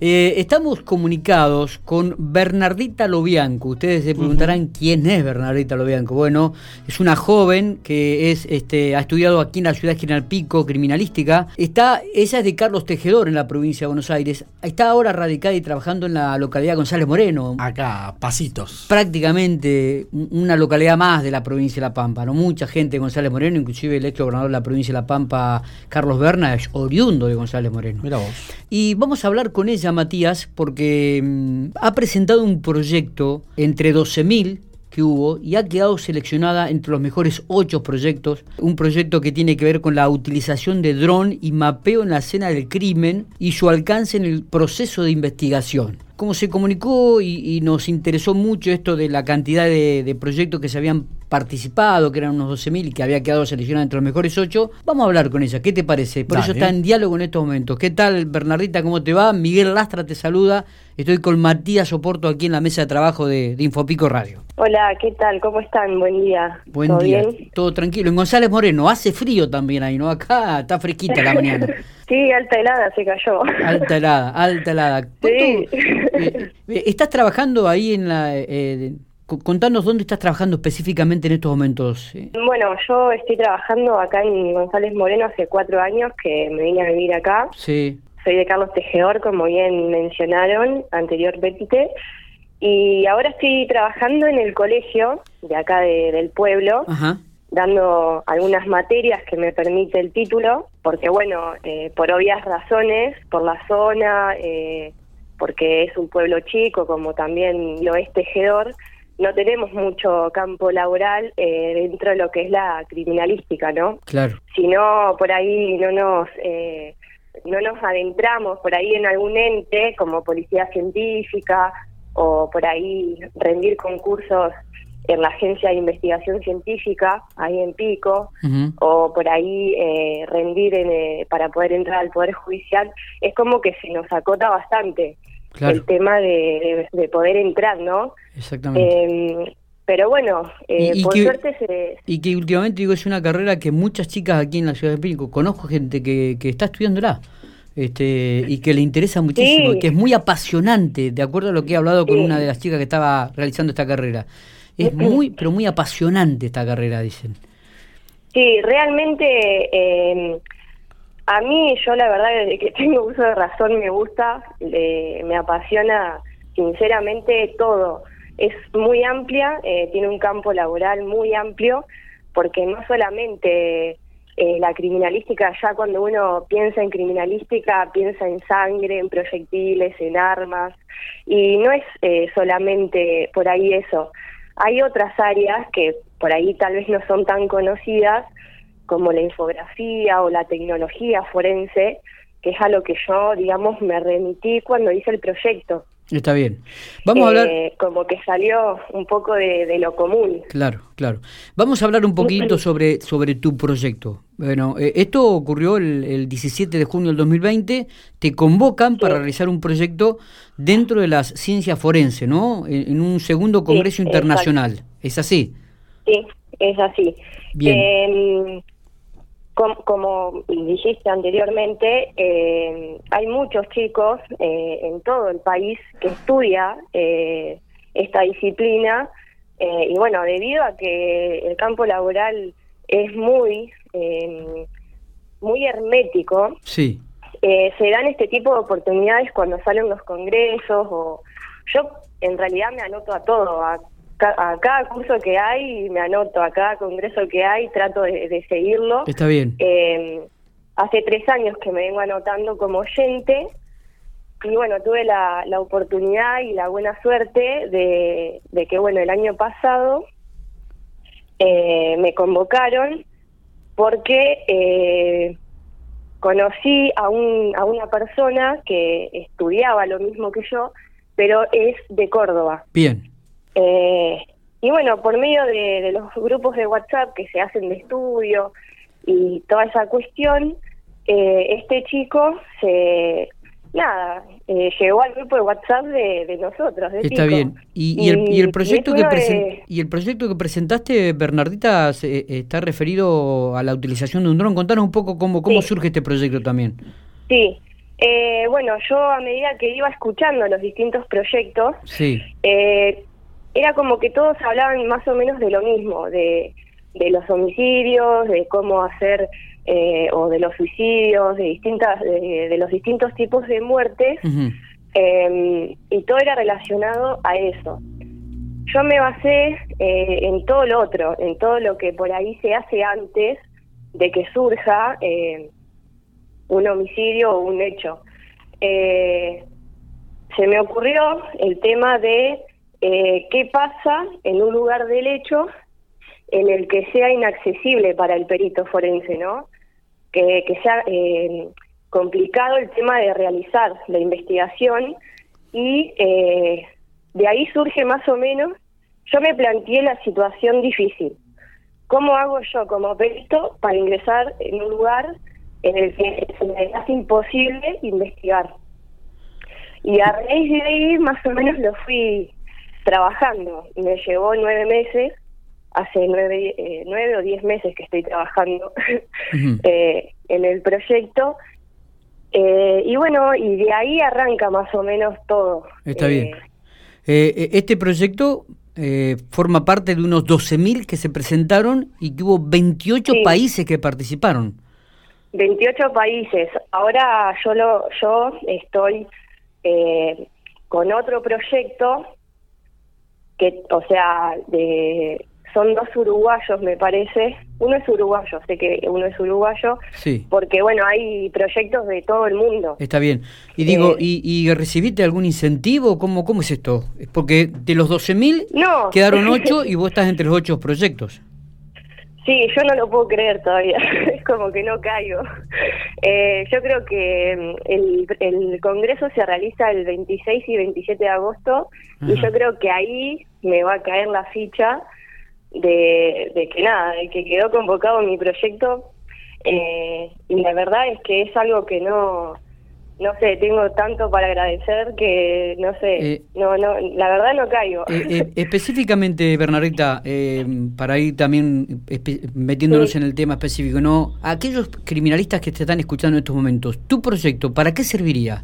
Eh, estamos comunicados con Bernardita Lobianco. Ustedes se preguntarán quién es Bernardita Lobianco. Bueno, es una joven que es, este, ha estudiado aquí en la ciudad de General Pico, criminalística. Está, ella es de Carlos Tejedor en la provincia de Buenos Aires. Está ahora radicada y trabajando en la localidad de González Moreno. Acá, pasitos. Prácticamente una localidad más de la provincia de La Pampa. ¿no? Mucha gente de González Moreno, inclusive el ex gobernador de la provincia de La Pampa, Carlos Berna, es oriundo de González Moreno. Mira vos. Y vamos a hablar con ella Matías porque mm, ha presentado un proyecto entre 12.000 que hubo y ha quedado seleccionada entre los mejores ocho proyectos. Un proyecto que tiene que ver con la utilización de dron y mapeo en la escena del crimen y su alcance en el proceso de investigación. Como se comunicó y, nos interesó mucho esto de la cantidad de, proyectos que se habían participado, que eran unos 12.000 y que había quedado seleccionada entre los mejores ocho, vamos a hablar con ella. ¿Qué te parece? Por eso está en diálogo en estos momentos. ¿Qué tal, Bernardita? ¿Cómo te va? Miguel Lastra te saluda. Estoy con Matías Soporto aquí en la mesa de trabajo de, Infopico Radio. Hola, ¿qué tal? ¿Cómo están? Buen día. Buen ¿Todo día. Todo tranquilo. En González Moreno, hace frío también ahí, ¿no? Acá está fresquita la mañana. sí, alta helada se cayó. Alta helada, alta helada. Sí. Eh, eh, ¿Estás trabajando ahí en la... Eh, contanos dónde estás trabajando específicamente en estos momentos. Bueno, yo estoy trabajando acá en González Moreno hace cuatro años que me vine a vivir acá. Sí. Soy de Carlos Tejedor, como bien mencionaron anteriormente, y ahora estoy trabajando en el colegio de acá del pueblo, dando algunas materias que me permite el título, porque bueno, eh, por obvias razones, por la zona, eh, porque es un pueblo chico, como también lo es Tejedor, no tenemos mucho campo laboral eh, dentro de lo que es la criminalística, ¿no? Claro. Si no, por ahí no nos no nos adentramos por ahí en algún ente como policía científica o por ahí rendir concursos en la agencia de investigación científica ahí en Pico o por ahí eh, rendir eh, para poder entrar al poder judicial es como que se nos acota bastante el tema de, poder entrar no exactamente em, pero bueno, eh, por suerte se... Y que últimamente digo, es una carrera que muchas chicas aquí en la ciudad de Pico, conozco gente que, que está estudiándola. Este, y que le interesa muchísimo, que es muy apasionante, de acuerdo a lo que he hablado con una de las chicas que estaba realizando esta carrera. Es muy, pero muy apasionante esta carrera, dicen. Sí, realmente eh, a mí, yo la verdad, desde que tengo uso de razón me gusta, me apasiona sinceramente todo es muy amplia, eh, tiene un campo laboral muy amplio, porque no solamente eh, la criminalística, ya cuando uno piensa en criminalística, piensa en sangre, en proyectiles, en armas, y no es eh, solamente por ahí eso. Hay otras áreas que por ahí tal vez no son tan conocidas, como la infografía o la tecnología forense, que es a lo que yo, digamos, me remití cuando hice el proyecto. Está bien. Vamos a hablar. Eh, como que salió un poco de, lo común. Claro, claro. Vamos a hablar un poquito sobre, sobre tu proyecto. Bueno, eh, esto ocurrió el, 17 de junio del 2020. Te convocan para realizar un proyecto dentro de las ciencias forenses, ¿no? En, un segundo congreso internacional. ¿Es así? Sí, es así. Bien. Em, como, dijiste anteriormente, eh, hay muchos chicos eh, en todo el país que estudia eh, esta disciplina y bueno, debido a que el campo laboral es muy muy hermético, sí. se dan este tipo de oportunidades cuando salen los congresos o yo en realidad me anoto a todo, a a cada curso que hay me anoto, a cada congreso que hay trato de, seguirlo. Está bien. Eh, hace tres años que me vengo anotando como oyente y bueno, tuve la, la oportunidad y la buena suerte de, de que bueno, el año pasado eh, me convocaron porque eh, conocí a, un, a una persona que estudiaba lo mismo que yo, pero es de Córdoba. Bien. Eh, y bueno, por medio de, los grupos de WhatsApp que se hacen de estudio y toda esa cuestión, eh, este chico se nada eh, llegó al grupo de WhatsApp de, nosotros. Está bien. ¿Y, el, proyecto que y el proyecto que presentaste, Bernardita, está referido a la utilización de un dron. Contanos un poco cómo cómo surge este proyecto también. Sí. Eh, bueno, yo a medida que iba escuchando los distintos proyectos, Sí, eh, era como que todos hablaban más o menos de lo mismo, de, de los homicidios, de cómo hacer, eh, o de los suicidios, de, distintas, de, de los distintos tipos de muertes, eh, y todo era relacionado a eso. Yo me basé eh, en todo lo otro, en todo lo que por ahí se hace antes de que surja eh, un homicidio o un hecho. Eh, se me ocurrió el tema de eh, qué pasa en un lugar del hecho en el que sea inaccesible para el perito forense, ¿no? Que, sea eh, complicado el tema de realizar la investigación y eh, de ahí surge más o menos, yo me planteé la situación difícil. ¿Cómo hago yo como perito para ingresar en un lugar en el que se me hace imposible investigar? Y a raíz de ahí más o menos lo fui trabajando. Me llevó nueve meses, hace nueve, eh, nueve o diez meses que estoy trabajando eh, en el proyecto. Eh, y bueno, y de ahí arranca más o menos todo. Está bien. Este proyecto eh, forma parte de unos 12.000 que se presentaron y que hubo 28 Sí. países que participaron. 28 países. Ahora yo lo, yo estoy eh, con otro proyecto que, o sea, de, son dos uruguayos, me parece. Uno es uruguayo, sé que uno es uruguayo, Sí, porque bueno, hay proyectos de todo el mundo. está bien. Y digo, Eh, ¿y, y recibiste algún incentivo? ¿Cómo, ¿Cómo es esto? Porque de los 12.000 No. quedaron 8 y vos estás entre los 8 proyectos. Sí, yo no lo puedo creer todavía, es como que no caigo. Eh, yo creo que mm, el, el Congreso se realiza el 26 y 27 de agosto y yo creo que ahí me va a caer la ficha de, de que nada, de que quedó convocado mi proyecto. Eh, y la verdad es que es algo que no, no sé, tengo tanto para agradecer que no sé, Eh, no, no, la verdad no caigo. Eh, eh, específicamente, Bernardita, eh, para ir también metiéndonos Sí. en el tema específico, ¿no? Aquellos criminalistas que te están escuchando en estos momentos, ¿tu proyecto para qué serviría?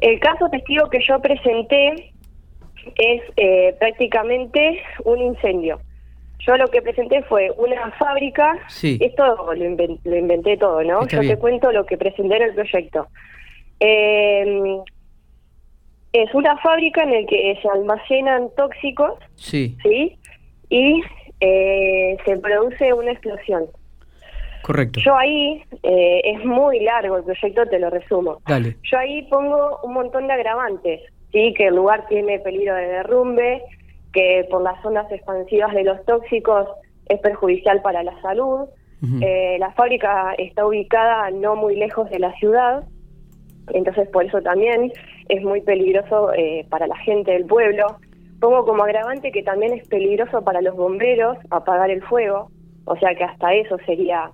El caso testigo que yo presenté es eh, prácticamente un incendio. Yo lo que presenté fue una fábrica, Sí. esto lo, inven- lo inventé todo, ¿no? Está yo bien. te cuento lo que presenté en el proyecto. Eh, es una fábrica en la que se almacenan tóxicos, Sí, ¿sí? Y eh, se produce una explosión. correcto. Yo ahí, eh, es muy largo el proyecto, te lo resumo. Dale. Yo ahí pongo un montón de agravantes, sí, que el lugar tiene peligro de derrumbe, que por las zonas expansivas de los tóxicos es perjudicial para la salud. Eh, la fábrica está ubicada no muy lejos de la ciudad, entonces por eso también es muy peligroso eh, para la gente del pueblo. Pongo como agravante que también es peligroso para los bomberos apagar el fuego, o sea que hasta eso sería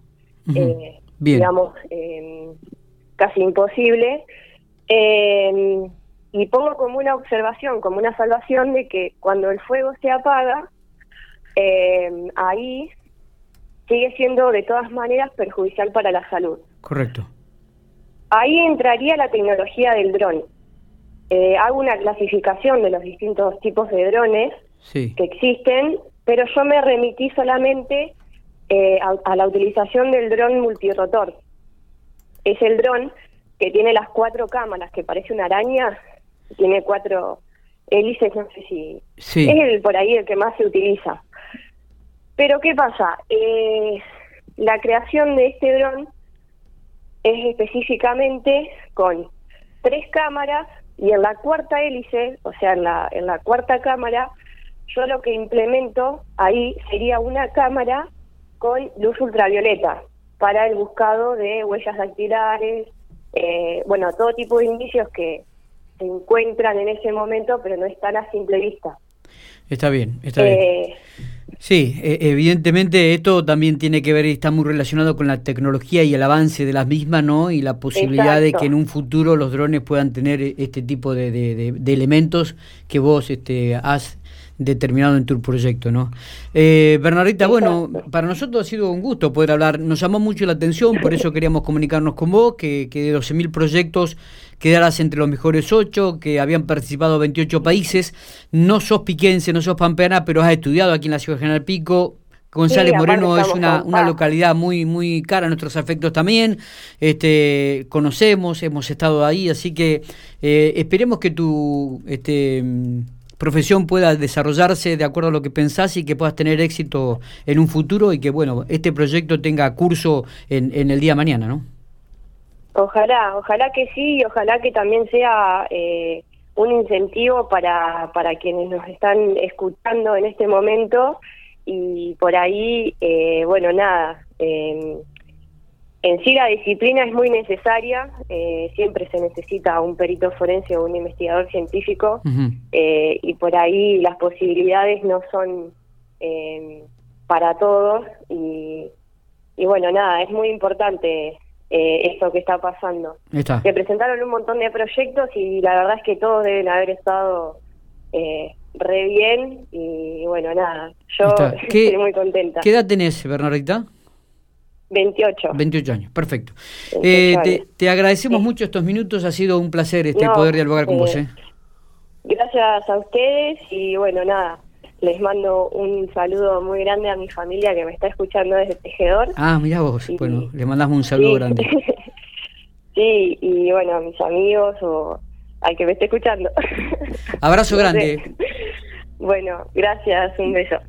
eh, digamos, eh, casi imposible. Eh, y pongo como una observación, como una salvación de que cuando el fuego se apaga, eh, ahí sigue siendo de todas maneras perjudicial para la salud. Correcto. Ahí entraría la tecnología del dron. Eh, hago una clasificación de los distintos tipos de drones Sí. que existen, pero yo me remití solamente eh, a, a la utilización del dron multirotor. Es el dron que tiene las cuatro cámaras, que parece una araña, tiene cuatro hélices, no sé si... Sí. Es el por ahí el que más se utiliza. Pero ¿qué pasa? Eh, la creación de este dron es específicamente con tres cámaras y en la cuarta hélice, o sea, en la, en la cuarta cámara, yo lo que implemento ahí sería una cámara con luz ultravioleta para el buscado de huellas dactilares, eh, bueno, todo tipo de indicios que se encuentran en ese momento, pero no están a simple vista. Está bien, está bien. Eh, Sí, e- evidentemente esto también tiene que ver y está muy relacionado con la tecnología y el avance de las mismas, ¿no? Y la posibilidad de que en un futuro los drones puedan tener este tipo de, de- de- de elementos que vos este, has determinado en tu proyecto, ¿no? Eh, Bernardita, bueno, para nosotros ha sido un gusto poder hablar, nos llamó mucho la atención, por eso queríamos comunicarnos con vos, que, que de 12.000 proyectos quedaras entre los mejores ocho, que habían participado 28 países, no sos piquense, no sos pampeana, pero has estudiado aquí en la ciudad de General Pico, González Moreno es una, una, localidad muy muy cara a nuestros afectos también. Este, conocemos, hemos estado ahí, así que eh, esperemos que tu este, profesión pueda desarrollarse de acuerdo a lo que pensás y que puedas tener éxito en un futuro y que bueno este proyecto tenga curso en, en el día de mañana, ¿no? Ojalá, ojalá que sí, y ojalá que también sea eh, un incentivo para, para quienes nos están escuchando en este momento y por ahí, eh, bueno, nada, eh, en sí la disciplina es muy necesaria, eh, siempre se necesita un perito forense o un investigador científico eh, y por ahí las posibilidades no son eh, para todos y, y, bueno, nada, es muy importante esto que está pasando. Se presentaron un montón de proyectos y la verdad es que todos deben haber estado re bien y bueno, nada, yo estoy muy contenta. ¿Qué edad tenés, Bernardita? 28. 28 años, perfecto. Eh, te, agradecemos mucho estos minutos, ha sido un placer este poder dialogar con vos. ¿eh? Gracias a ustedes y bueno, nada, les mando un saludo muy grande a mi familia que me está escuchando desde Tejedor. Ah, mira vos, bueno, le mandamos un saludo grande. sí, y bueno, a mis amigos o al que me esté escuchando. Abrazo grande. Bueno, gracias, un beso.